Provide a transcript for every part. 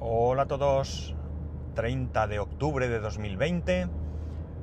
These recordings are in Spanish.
Hola a todos. 30 de octubre de 2020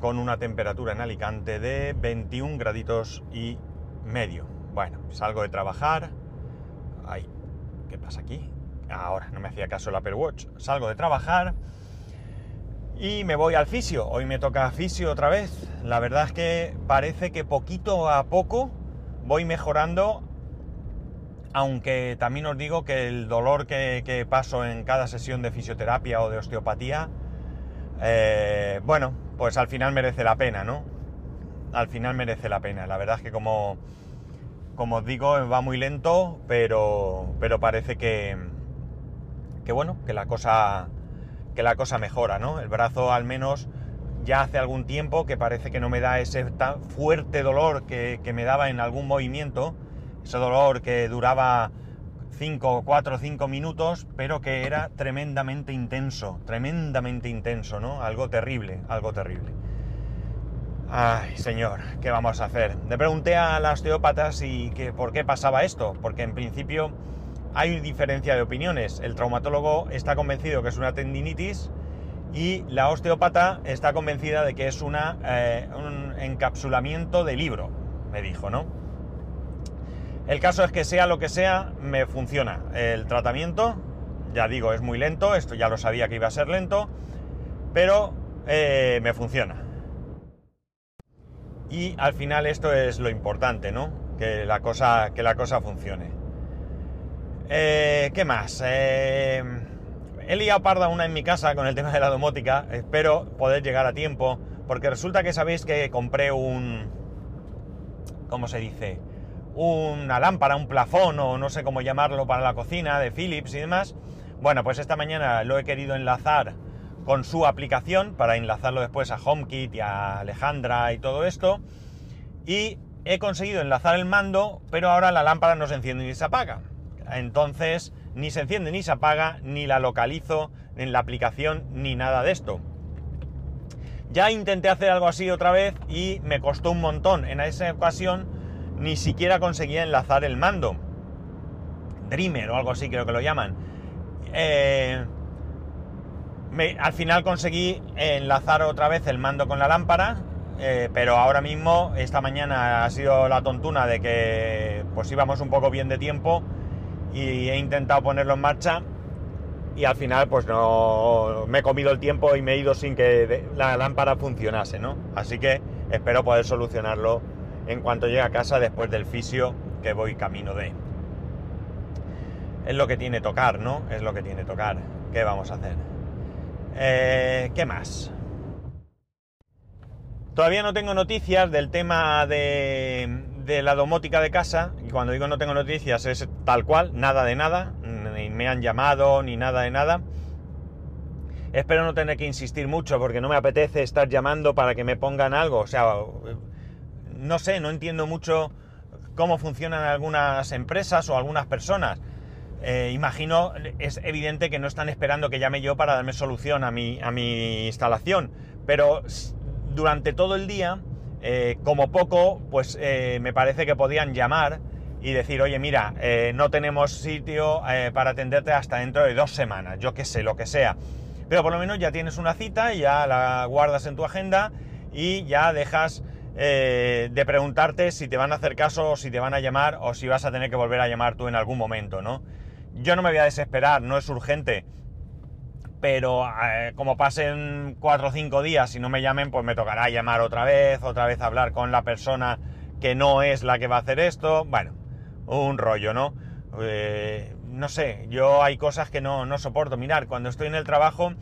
con una temperatura en Alicante de 21 graditos y medio. Bueno, salgo de trabajar. Ay, ¿qué pasa aquí? Ahora, no me hacía caso el Apple Watch. Salgo de trabajar y me voy al fisio. Hoy me toca fisio otra vez. La verdad es que parece que poquito a poco voy mejorando aunque también os digo que el dolor que, paso en cada sesión de fisioterapia o de osteopatía, eh, bueno, pues al final merece la pena, ¿no? Al final merece la pena. La verdad es que como, como os digo, va muy lento, pero, pero parece que, que bueno, que la cosa, que la cosa mejora, ¿no? El brazo al menos ya hace algún tiempo que parece que no me da ese tan fuerte dolor que, que me daba en algún movimiento ese dolor que duraba 5, 4, 5 minutos, pero que era tremendamente intenso, tremendamente intenso, ¿no? Algo terrible, algo terrible. Ay, señor, ¿qué vamos a hacer? Le pregunté a la osteópata si que, por qué pasaba esto, porque en principio hay diferencia de opiniones. El traumatólogo está convencido que es una tendinitis y la osteópata está convencida de que es eh, un encapsulamiento de libro, me dijo, ¿no? El caso es que sea lo que sea, me funciona. El tratamiento, ya digo, es muy lento, esto ya lo sabía que iba a ser lento, pero eh, me funciona. Y al final esto es lo importante, ¿no? Que la cosa, que la cosa funcione. Eh, ¿Qué más? Eh, he liado parda una en mi casa con el tema de la domótica. Espero poder llegar a tiempo. Porque resulta que sabéis que compré un... ¿Cómo se dice? Una lámpara, un plafón o no sé cómo llamarlo para la cocina de Philips y demás. Bueno, pues esta mañana lo he querido enlazar con su aplicación para enlazarlo después a HomeKit y a Alejandra y todo esto. Y he conseguido enlazar el mando, pero ahora la lámpara no se enciende ni se apaga. Entonces, ni se enciende ni se apaga, ni la localizo en la aplicación, ni nada de esto. Ya intenté hacer algo así otra vez y me costó un montón. En esa ocasión ni siquiera conseguía enlazar el mando. Dreamer o algo así creo que lo llaman. Eh, al final conseguí enlazar otra vez el mando con la lámpara, eh, pero ahora mismo, esta mañana ha sido la tontuna de que pues íbamos un poco bien de tiempo y he intentado ponerlo en marcha y al final pues no me he comido el tiempo y me he ido sin que la lámpara funcionase, ¿no? Así que espero poder solucionarlo en cuanto llegue a casa después del fisio que voy camino de. Es lo que tiene tocar, ¿no? Es lo que tiene tocar. ¿Qué vamos a hacer? Eh, ¿Qué más? Todavía no tengo noticias del tema de, de, la domótica de casa, y cuando digo no tengo noticias es tal cual, nada de nada, ni me han llamado, ni nada de nada. Espero no tener que insistir mucho porque no me apetece estar llamando para que me pongan algo, o sea, no sé, no entiendo mucho cómo funcionan algunas empresas o algunas personas. Eh, imagino, es evidente que no están esperando que llame yo para darme solución a mi, a mi instalación, pero durante todo el día, eh, como poco, pues eh, me parece que podían llamar y decir, oye, mira, no tenemos sitio para atenderte hasta dentro de dos semanas, yo qué sé, lo que sea. Pero por lo menos ya tienes una cita, ya la guardas en tu agenda y ya dejas eh, de preguntarte si te van a hacer caso o si te van a llamar o si vas a tener que volver a llamar tú en algún momento, ¿no? Yo no me voy a desesperar, no es urgente, pero eh, como pasen cuatro o cinco días y no me llamen, pues me tocará llamar otra vez, otra vez hablar con la persona que no es la que va a hacer esto, bueno, un rollo, ¿no? Eh, no sé, yo hay cosas que no, no soporto. Mirar, cuando estoy en el trabajo,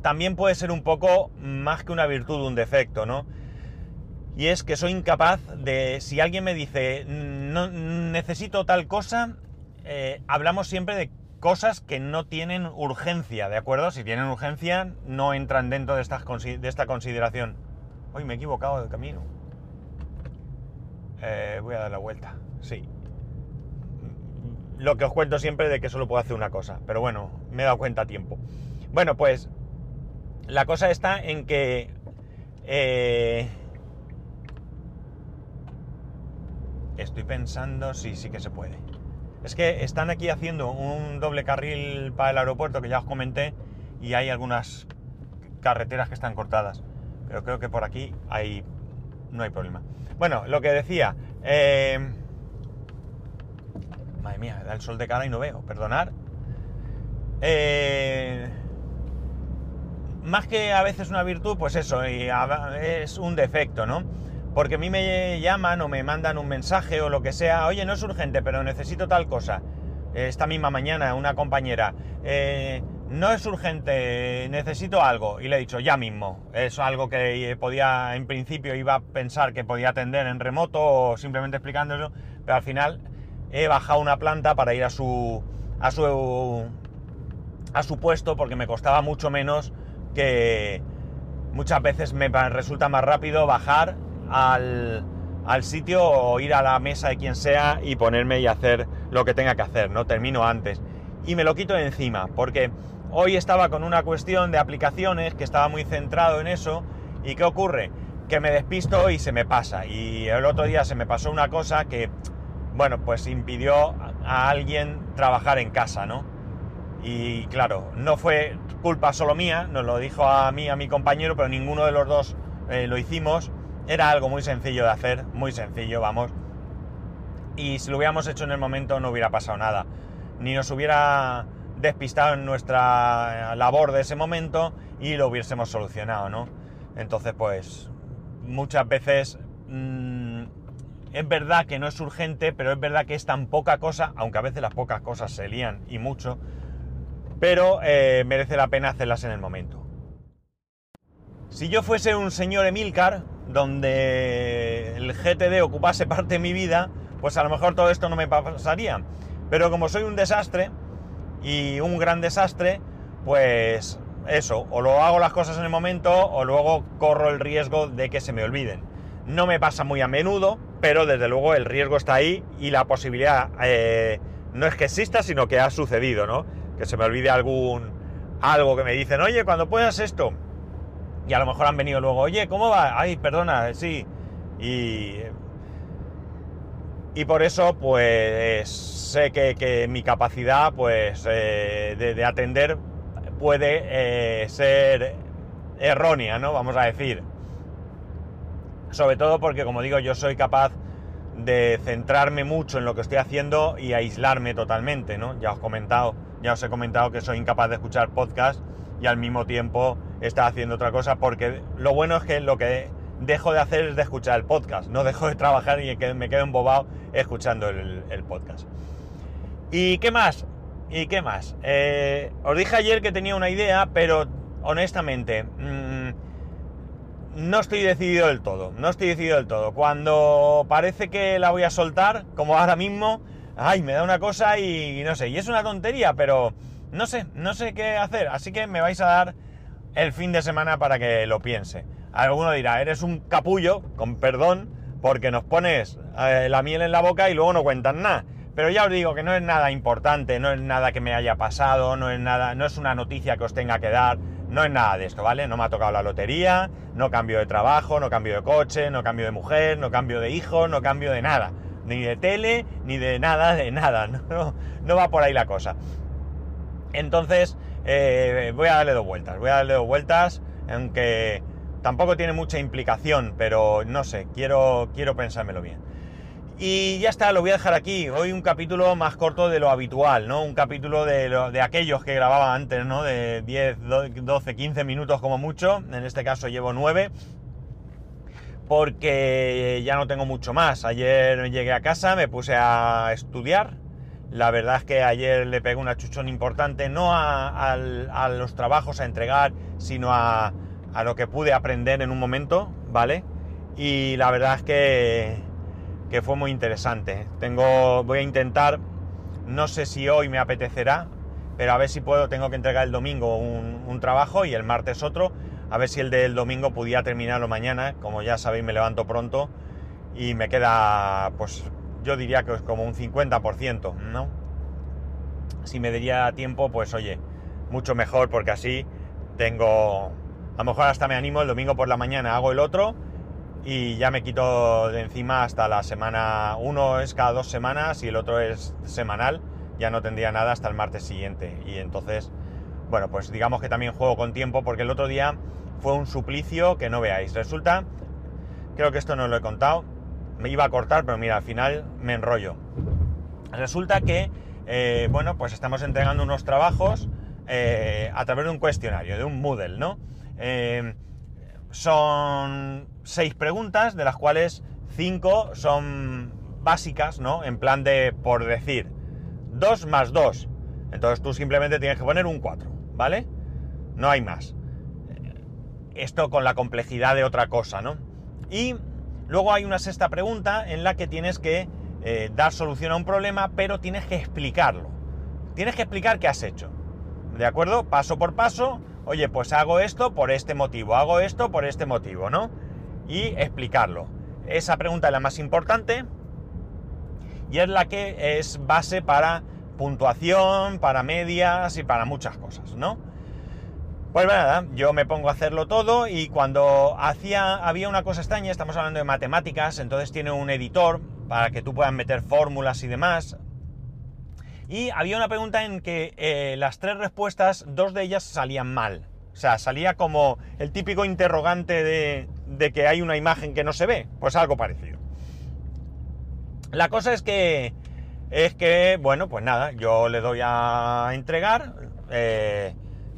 también puede ser un poco más que una virtud, un defecto, ¿no? Y es que soy incapaz de, si alguien me dice, necesito tal cosa, eh, hablamos siempre de cosas que no tienen urgencia, ¿de acuerdo? Si tienen urgencia, no entran dentro de, de esta consideración. Hoy me he equivocado de camino. Eh, voy a dar la vuelta, sí. Lo que os cuento siempre de que solo puedo hacer una cosa, pero bueno, me he dado cuenta a tiempo. Bueno, pues la cosa está en que... Eh, Estoy pensando, sí, sí que se puede. Es que están aquí haciendo un doble carril para el aeropuerto que ya os comenté y hay algunas carreteras que están cortadas. Pero creo que por aquí hay, no hay problema. Bueno, lo que decía, eh, madre mía, da el sol de cara y no veo, perdonar. Eh, más que a veces una virtud, pues eso, es un defecto, ¿no? Porque a mí me llaman o me mandan un mensaje o lo que sea, oye, no es urgente, pero necesito tal cosa. Esta misma mañana una compañera, eh, no es urgente, necesito algo. Y le he dicho, ya mismo. Es algo que podía, en principio iba a pensar que podía atender en remoto o simplemente explicando eso, pero al final he bajado una planta para ir a su, a su, a su puesto porque me costaba mucho menos que muchas veces me resulta más rápido bajar al, al sitio o ir a la mesa de quien sea y ponerme y hacer lo que tenga que hacer, ¿no? Termino antes. Y me lo quito de encima, porque Hoy estaba con una cuestión de aplicaciones que estaba muy centrado en eso. ¿Y qué ocurre? Que me despisto y se me pasa. Y el otro día se me pasó una cosa que, bueno, pues impidió a alguien trabajar en casa, ¿no? Y claro, no fue culpa solo mía, nos lo dijo a mí, a mi compañero, pero ninguno de los dos eh, lo hicimos. Era algo muy sencillo de hacer, muy sencillo, vamos. Y si lo hubiéramos hecho en el momento no hubiera pasado nada. Ni nos hubiera despistado en nuestra labor de ese momento y lo hubiésemos solucionado, ¿no? Entonces, pues, muchas veces mm, es verdad que no es urgente, pero es verdad que es tan poca cosa, aunque a veces las pocas cosas se lían y mucho, pero eh, merece la pena hacerlas en el momento. Si yo fuese un señor Emilcar, donde el GTD ocupase parte de mi vida, pues a lo mejor todo esto no me pasaría. Pero como soy un desastre, y un gran desastre, pues eso, o lo hago las cosas en el momento o luego corro el riesgo de que se me olviden. No me pasa muy a menudo, pero desde luego el riesgo está ahí y la posibilidad eh, no es que exista, sino que ha sucedido, ¿no? Que se me olvide algún algo que me dicen, oye, cuando puedas esto. Y a lo mejor han venido luego, oye, ¿cómo va? Ay, perdona, sí. Y y por eso pues sé que, mi capacidad pues eh, de, atender puede eh, ser errónea, ¿no? Vamos a decir. Sobre todo porque como digo yo soy capaz de centrarme mucho en lo que estoy haciendo y aislarme totalmente, ¿no? Ya os he comentado, ya os he comentado que soy incapaz de escuchar podcast y al mismo tiempo estar haciendo otra cosa porque lo bueno es que lo que dejo de hacer es de escuchar el podcast, no dejo de trabajar y me quedo embobado escuchando el, podcast. ¿Y qué más? ¿Y qué más? Eh, os dije ayer que tenía una idea, pero honestamente mm, no estoy decidido del todo, no estoy decidido del todo. Cuando parece que la voy a soltar, como ahora mismo, ay, me da una cosa y no sé, y es una tontería, pero no sé, no sé qué hacer, así que me vais a dar el fin de semana para que lo piense. Alguno dirá, eres un capullo, con perdón, porque nos pones eh, la miel en la boca y luego no cuentas nada. Pero ya os digo que no es nada importante, no es nada que me haya pasado, no es nada, no es una noticia que os tenga que dar, no es nada de esto, ¿vale? No me ha tocado la lotería, no cambio de trabajo, no cambio de coche, no cambio de mujer, no cambio de hijo, no cambio de nada. Ni de tele, ni de nada, de nada. No va por ahí la cosa. Entonces, eh, voy a darle dos vueltas. Voy a darle dos vueltas, aunque Tampoco tiene mucha implicación, pero no sé, quiero, quiero pensármelo bien. Y ya está, lo voy a dejar aquí. Hoy un capítulo más corto de lo habitual, ¿no? Un capítulo de, de aquellos que grababa antes, ¿no? De 10, 12, 15 minutos como mucho. En este caso llevo 9. Porque ya no tengo mucho más. Ayer llegué a casa, me puse a estudiar. La verdad es que ayer le pegué una chuchón importante, no a los trabajos a entregar, sino a, a lo que pude aprender en un momento, ¿vale? Y la verdad es que, que fue muy interesante. Tengo, voy a intentar, no sé si hoy me apetecerá, pero a ver si puedo, tengo que entregar el domingo un, un trabajo y el martes otro, a ver si el del domingo pudiera terminarlo mañana, como ya sabéis me levanto pronto y me queda, pues yo diría que es como un 50%, ¿no? Si me daría tiempo, pues oye, mucho mejor porque así tengo a lo mejor hasta me animo el domingo por la mañana, hago el otro y ya me quito de encima hasta la semana, uno es cada dos semanas y el otro es semanal, ya no tendría nada hasta el martes siguiente. Y entonces, bueno, pues digamos que también juego con tiempo porque el otro día fue un suplicio que no veáis. Resulta, creo que esto no lo he contado, me iba a cortar, pero mira, al final me enrollo. Resulta que, eh, bueno, pues estamos entregando unos trabajos eh, a través de un cuestionario, de un Moodle, ¿no? Eh, son seis preguntas, de las cuales cinco son básicas, ¿no? En plan de, por decir, dos más dos. Entonces tú simplemente tienes que poner un 4, ¿vale? No hay más. Esto con la complejidad de otra cosa, ¿no? Y luego hay una sexta pregunta en la que tienes que eh, dar solución a un problema, pero tienes que explicarlo. Tienes que explicar qué has hecho. ¿De acuerdo? Paso por paso. Oye, pues hago esto por este motivo, hago esto por este motivo, ¿no? Y explicarlo. Esa pregunta es la más importante y es la que es base para puntuación, para medias y para muchas cosas, ¿no? Pues nada, yo me pongo a hacerlo todo y cuando hacía, había una cosa extraña, estamos hablando de matemáticas, entonces tiene un editor para que tú puedas meter fórmulas y demás. Y había una pregunta en que eh, las tres respuestas, dos de ellas salían mal. O sea, salía como el típico interrogante de, que hay una imagen que no se ve. Pues algo parecido. La cosa es que, es que, bueno, pues nada, yo le doy a entregar. Eh,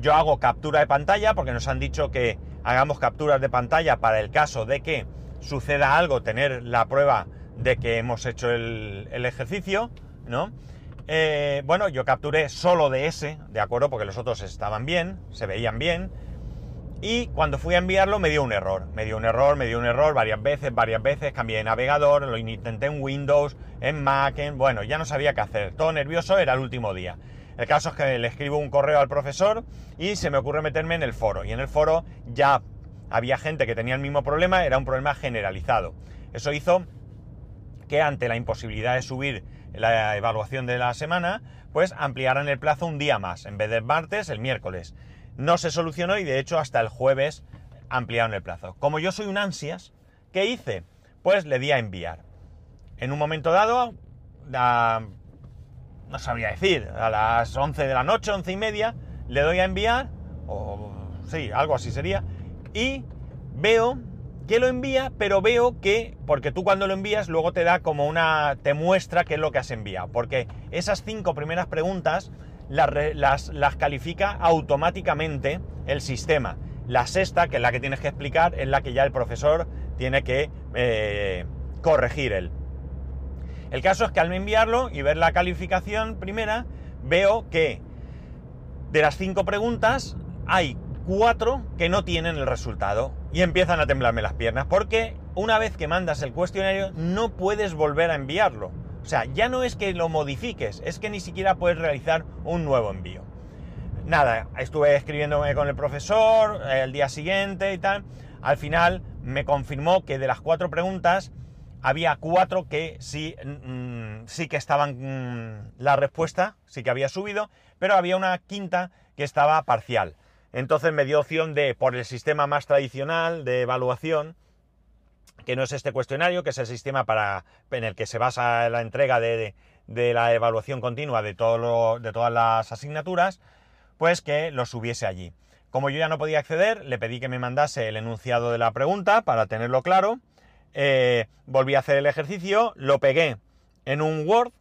yo hago captura de pantalla porque nos han dicho que hagamos capturas de pantalla para el caso de que suceda algo, tener la prueba de que hemos hecho el, ejercicio, ¿no? Eh, bueno, yo capturé solo de ese, ¿de acuerdo? Porque los otros estaban bien, se veían bien. Y cuando fui a enviarlo me dio un error. Me dio un error, me dio un error varias veces, varias veces. Cambié de navegador, lo intenté en Windows, en Mac, en... Bueno, ya no sabía qué hacer. Todo nervioso, era el último día. El caso es que le escribo un correo al profesor y se me ocurre meterme en el foro. Y en el foro ya había gente que tenía el mismo problema, era un problema generalizado. Eso hizo que ante la imposibilidad de subir la evaluación de la semana, pues ampliaran el plazo un día más, en vez del martes, el miércoles. No se solucionó y de hecho hasta el jueves ampliaron el plazo. Como yo soy un ansias, ¿qué hice? Pues le di a enviar. En un momento dado, no sabría decir, a las 11 de la noche, 11 y media, le doy a enviar, o sí, algo así sería, y veo que lo envía, pero veo que, porque tú cuando lo envías luego te da como una, te muestra qué es lo que has enviado, porque esas cinco primeras preguntas las, las, califica automáticamente el sistema. La sexta, que es la que tienes que explicar, es la que ya el profesor tiene que eh, corregir él. El caso es que al enviarlo y ver la calificación primera, veo que de las cinco preguntas hay cuatro que no tienen el resultado y empiezan a temblarme las piernas porque una vez que mandas el cuestionario no puedes volver a enviarlo. O sea, ya no es que lo modifiques, es que ni siquiera puedes realizar un nuevo envío. Nada, estuve escribiéndome con el profesor eh, el día siguiente y tal. Al final me confirmó que de las cuatro preguntas había cuatro que sí, mm, sí que estaban mm, la respuesta, sí que había subido, pero había una quinta que estaba parcial. Entonces me dio opción de, por el sistema más tradicional de evaluación, que no es este cuestionario, que es el sistema para, en el que se basa la entrega de, la evaluación continua de, todo de todas las asignaturas, pues que lo subiese allí. Como yo ya no podía acceder, le pedí que me mandase el enunciado de la pregunta para tenerlo claro. Eh, volví a hacer el ejercicio, lo pegué en un Word,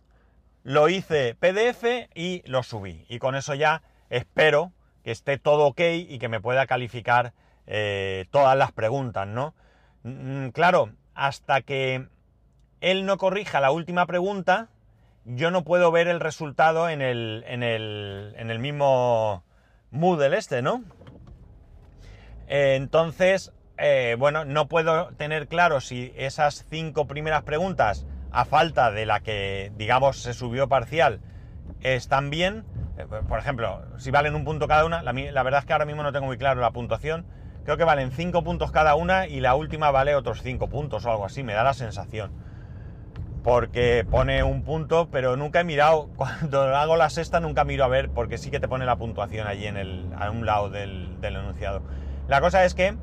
lo hice PDF y lo subí. Y con eso ya espero que esté todo ok y que me pueda calificar eh, todas las preguntas, ¿no? Mm, claro, hasta que él no corrija la última pregunta, yo no puedo ver el resultado en el, mismo Moodle este, ¿no? Eh, entonces, eh, bueno, no puedo tener claro si esas cinco primeras preguntas, a falta de la que, digamos, se subió parcial, están bien, eh, por ejemplo, si valen un punto cada una, la, verdad es que ahora mismo no tengo muy claro la puntuación. Creo que valen 5 puntos cada una y la última vale otros 5 puntos o algo así, me da la sensación. Porque pone un punto, pero nunca he mirado, cuando hago la sexta nunca miro a ver, porque sí que te pone la puntuación allí en el, a un lado del, enunciado. La cosa es que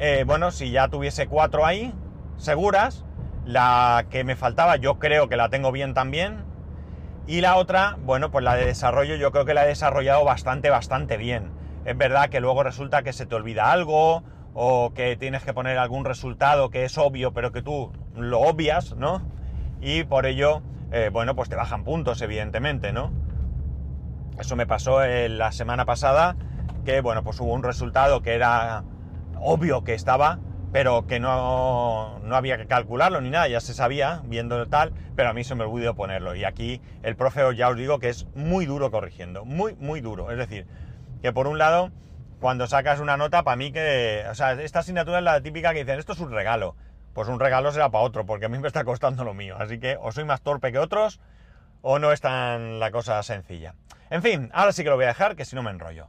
eh, bueno, si ya tuviese cuatro ahí, seguras, la que me faltaba yo creo que la tengo bien también, y la otra, bueno, pues la de desarrollo yo creo que la he desarrollado bastante, bastante bien. Es verdad que luego resulta que se te olvida algo, o que tienes que poner algún resultado que es obvio, pero que tú lo obvias, ¿no? Y por ello, eh, bueno, pues te bajan puntos, evidentemente, ¿no? Eso me pasó la semana pasada, que bueno, pues hubo un resultado que era obvio que estaba, pero que no, no, había que calcularlo ni nada, ya se sabía viendo tal, pero a mí se me olvidó ponerlo. Y aquí el profe ya os digo que es muy duro corrigiendo, muy, muy duro. Es decir, que por un lado, cuando sacas una nota, para mí que, o sea, esta asignatura es la típica que dicen, esto es un regalo. Pues un regalo será para otro, porque a mí me está costando lo mío. Así que o soy más torpe que otros, o no es tan la cosa sencilla. En fin, ahora sí que lo voy a dejar, que si no me enrollo.